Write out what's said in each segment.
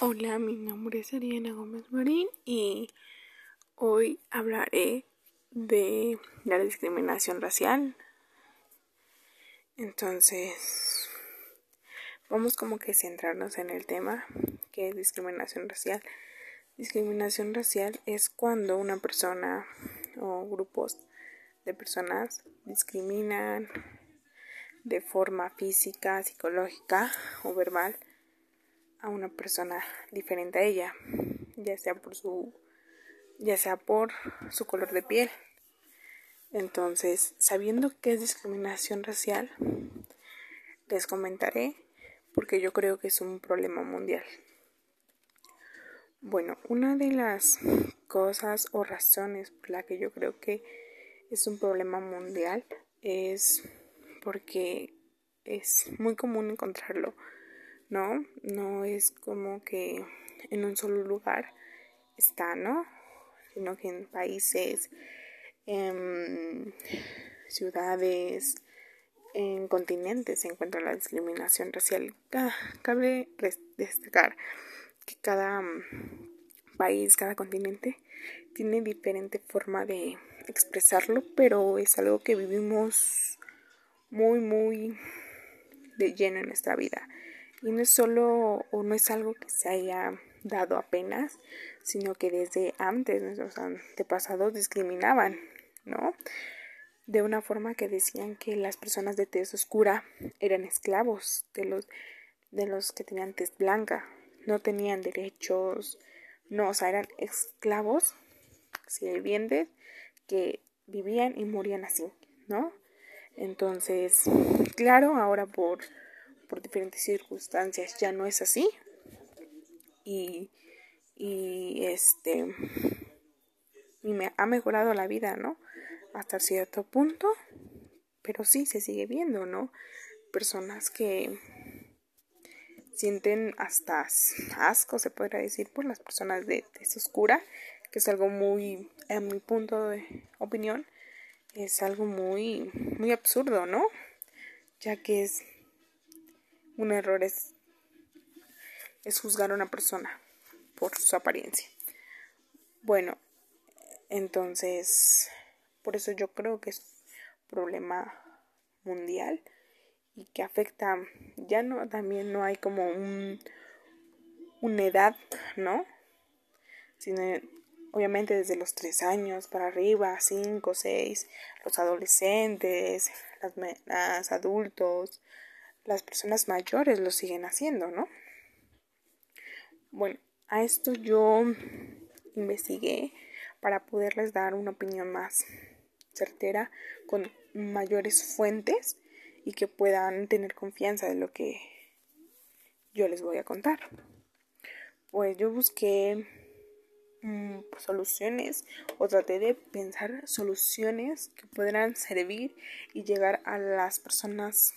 Hola, mi nombre es Ariana Gómez Marín y hoy hablaré de la discriminación racial. Entonces, vamos como que centrarnos en el tema que es discriminación racial. Discriminación racial es cuando una persona o grupos de personas discriminan de forma física, psicológica o verbal a una persona diferente a ella, ya sea por su ya sea por su color de piel. Entonces, sabiendo que es discriminación racial, les comentaré porque yo creo que es un problema mundial. Bueno, una de las cosas o razones por la que yo creo que es un problema mundial es porque es muy común encontrarlo ¿no? No es como que en un solo lugar está, ¿no? Sino que en países, en ciudades, en continentes se encuentra la discriminación racial. Cabe destacar que cada mm, país, cada continente tiene diferente forma de expresarlo, pero es algo que vivimos muy, muy de lleno en nuestra vida. Y no es solo o no es algo que se haya dado apenas, sino que desde antes nuestros antepasados discriminaban, ¿no? De una forma que decían que las personas de tez oscura eran esclavos de los de los que tenían tez blanca, no tenían derechos, no, o sea, eran esclavos sirvientes que vivían y morían así, ¿no? Entonces, claro, ahora por por diferentes circunstancias ya no es así. Y, y este y me ha mejorado la vida, ¿no? Hasta cierto punto, pero sí se sigue viendo, ¿no? Personas que sienten hasta asco, se podría decir, por las personas de tez oscura, que es algo muy, en mi punto de opinión, es algo muy, muy absurdo, ¿no? Ya que es un error es, es juzgar a una persona por su apariencia. Bueno, entonces, por eso yo creo que es un problema mundial y que afecta, ya no, también no hay como un, una edad, ¿no? Sino obviamente desde los tres años para arriba, cinco, seis, los adolescentes, las, las adultos, las personas mayores lo siguen haciendo, ¿no? Bueno, a esto yo investigué para poderles dar una opinión más certera con mayores fuentes y que puedan tener confianza de lo que yo les voy a contar. Pues yo busqué mm, soluciones o traté de pensar soluciones que pudieran servir y llegar a las personas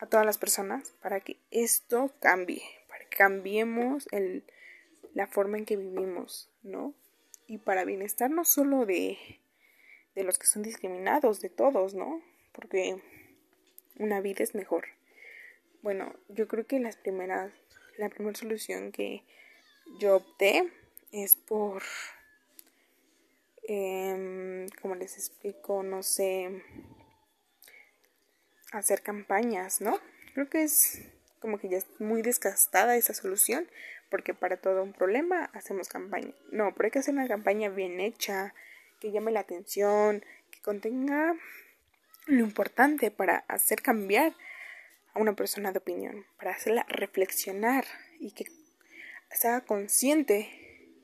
a todas las personas para que esto cambie, para que cambiemos el, la forma en que vivimos, ¿no? Y para bienestar no solo de, de los que son discriminados, de todos, ¿no? Porque una vida es mejor. Bueno, yo creo que las primeras, la primera solución que yo opté es por, eh, como les explico, no sé, hacer campañas, ¿no? Creo que es como que ya es muy desgastada esa solución, porque para todo un problema hacemos campaña. No, pero hay que hacer una campaña bien hecha, que llame la atención, que contenga lo importante para hacer cambiar a una persona de opinión, para hacerla reflexionar y que sea consciente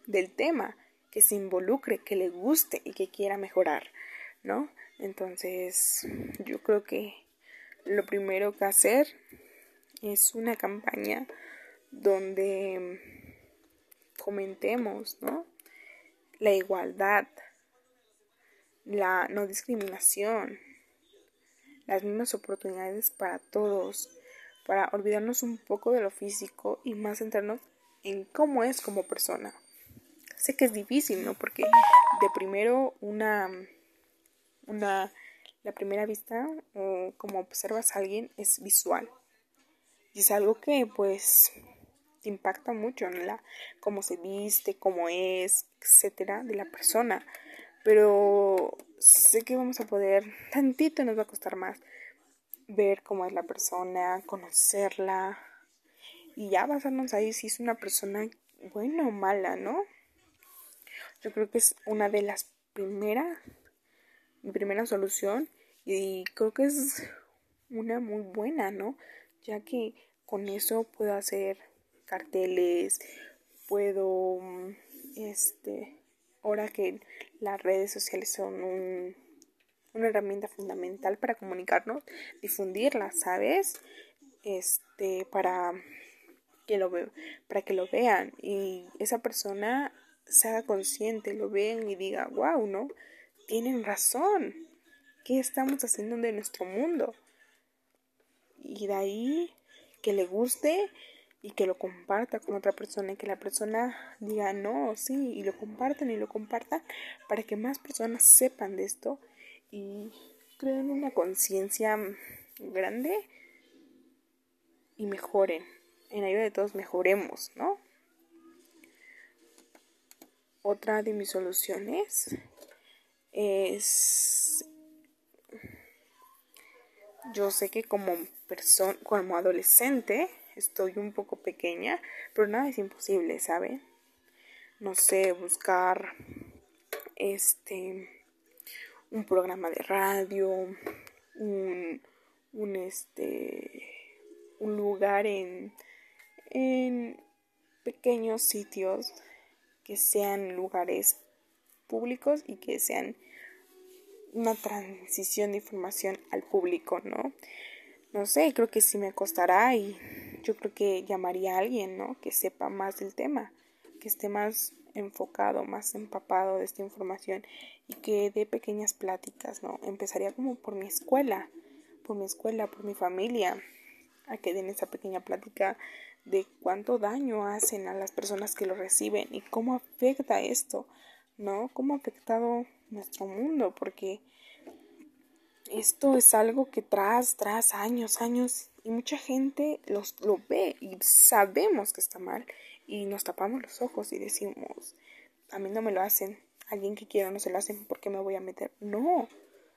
del tema, que se involucre, que le guste y que quiera mejorar, ¿no? Entonces, yo creo que lo primero que hacer es una campaña donde comentemos ¿no? la igualdad, la no discriminación, las mismas oportunidades para todos, para olvidarnos un poco de lo físico y más centrarnos en cómo es como persona. Sé que es difícil, ¿no? Porque de primero una, una la primera vista o como observas a alguien es visual. Y es algo que pues te impacta mucho en la cómo se viste, cómo es, etcétera, de la persona. Pero sé que vamos a poder, tantito nos va a costar más ver cómo es la persona, conocerla y ya basarnos ahí si es una persona buena o mala, ¿no? Yo creo que es una de las primeras, mi primera solución y creo que es una muy buena, ¿no? Ya que con eso puedo hacer carteles, puedo, este, ahora que las redes sociales son un, una herramienta fundamental para comunicarnos, difundirlas, ¿sabes? Este, para que lo para que lo vean y esa persona se haga consciente, lo vean y diga, wow, ¿no? Tienen razón. ¿Qué estamos haciendo de nuestro mundo? Y de ahí que le guste y que lo comparta con otra persona y que la persona diga no, sí, y lo compartan y lo compartan para que más personas sepan de esto y creen una conciencia grande y mejoren. En ayuda de todos mejoremos, ¿no? Otra de mis soluciones es yo sé que como persona como adolescente estoy un poco pequeña, pero nada es imposible, ¿sabe? No sé, buscar este un programa de radio, un, un este un lugar en en pequeños sitios que sean lugares públicos y que sean una transición de información al público, ¿no? No sé, creo que sí me costará y yo creo que llamaría a alguien, ¿no? Que sepa más del tema, que esté más enfocado, más empapado de esta información y que dé pequeñas pláticas, ¿no? Empezaría como por mi escuela, por mi escuela, por mi familia, a que den esa pequeña plática de cuánto daño hacen a las personas que lo reciben y cómo afecta esto, ¿no? Cómo ha afectado nuestro mundo, porque esto es algo que tras, tras años, años, y mucha gente los, lo ve y sabemos que está mal y nos tapamos los ojos y decimos, a mí no me lo hacen, alguien que quiera no se lo hacen, ¿por qué me voy a meter? No,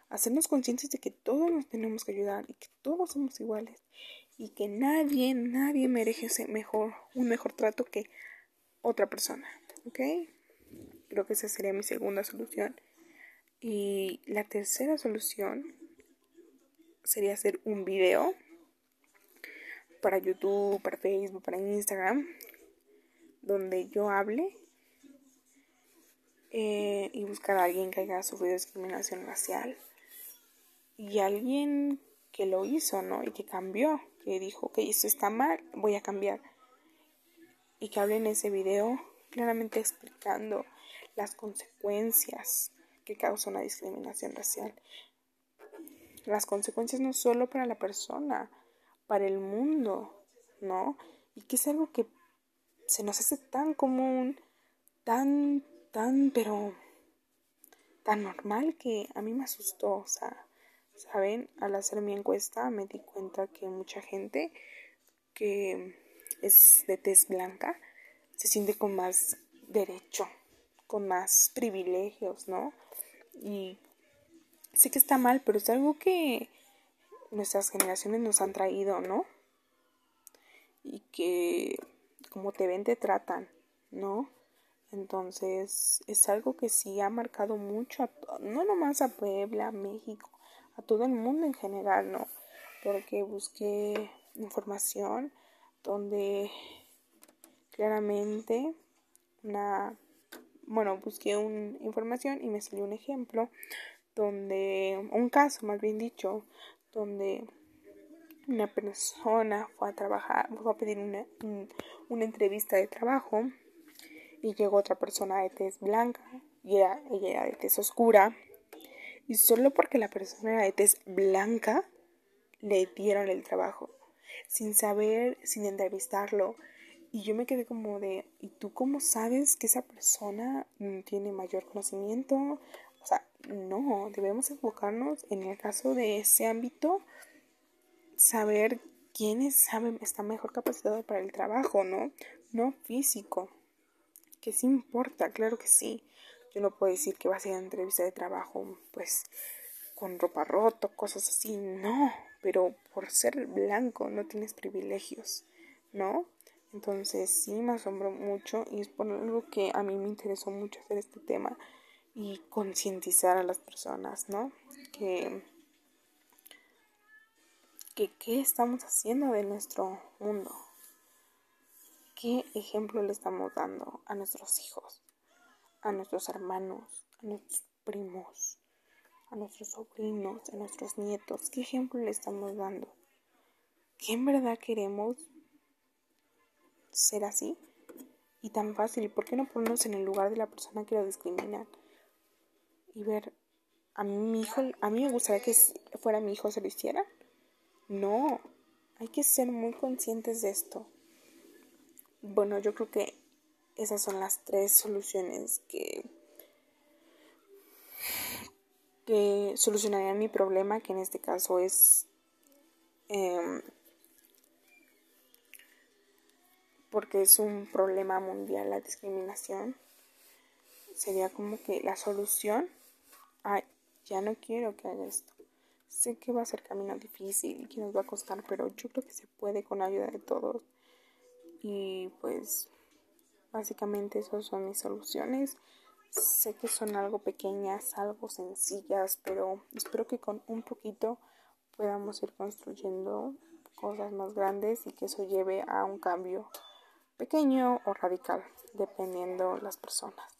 hacernos conscientes de que todos nos tenemos que ayudar y que todos somos iguales y que nadie, nadie merece mejor, un mejor trato que otra persona, ¿ok? Creo que esa sería mi segunda solución. Y la tercera solución sería hacer un video para YouTube, para Facebook, para Instagram, donde yo hable eh, y buscar a alguien que haya sufrido discriminación racial y alguien que lo hizo, ¿no? Y que cambió, que dijo, que esto está mal, voy a cambiar. Y que hable en ese video claramente explicando las consecuencias que causa una discriminación racial. Las consecuencias no solo para la persona, para el mundo, ¿no? Y que es algo que se nos hace tan común, tan, tan, pero tan normal que a mí me asustó, o sea, ¿saben? Al hacer mi encuesta me di cuenta que mucha gente que es de tez blanca se siente con más derecho con más privilegios, ¿no? Y sé que está mal, pero es algo que nuestras generaciones nos han traído, ¿no? Y que como te ven, te tratan, ¿no? Entonces es algo que sí ha marcado mucho, no nomás a Puebla, a México, a todo el mundo en general, ¿no? Porque busqué información donde claramente una bueno, busqué una información y me salió un ejemplo donde, un caso más bien dicho, donde una persona fue a trabajar, fue a pedir una, una entrevista de trabajo y llegó otra persona de tez blanca y ella era de tez oscura y solo porque la persona era de tez blanca le dieron el trabajo sin saber, sin entrevistarlo, y yo me quedé como de, ¿y tú cómo sabes que esa persona tiene mayor conocimiento? O sea, no, debemos enfocarnos en el caso de ese ámbito, saber quién sabe, está mejor capacitado para el trabajo, ¿no? No físico. Que sí importa, claro que sí. Yo no puedo decir que vas a a entrevista de trabajo, pues, con ropa rota, cosas así. No, pero por ser blanco no tienes privilegios, ¿no? Entonces sí me asombró mucho y es por algo que a mí me interesó mucho hacer este tema y concientizar a las personas, ¿no? Que, que qué estamos haciendo de nuestro mundo, qué ejemplo le estamos dando a nuestros hijos, a nuestros hermanos, a nuestros primos, a nuestros sobrinos, a nuestros nietos, qué ejemplo le estamos dando, qué en verdad queremos ser así y tan fácil. ¿Y por qué no ponernos en el lugar de la persona que lo discrimina? Y ver, a mi hijo, a mí me gustaría que fuera mi hijo se lo hiciera. No, hay que ser muy conscientes de esto. Bueno, yo creo que esas son las tres soluciones que, que solucionarían mi problema, que en este caso es eh, porque es un problema mundial la discriminación, sería como que la solución, ay, ya no quiero que haga esto. Sé que va a ser camino difícil y que nos va a costar, pero yo creo que se puede con ayuda de todos. Y pues básicamente esas son mis soluciones. Sé que son algo pequeñas, algo sencillas, pero espero que con un poquito podamos ir construyendo cosas más grandes y que eso lleve a un cambio pequeño o radical, dependiendo las personas.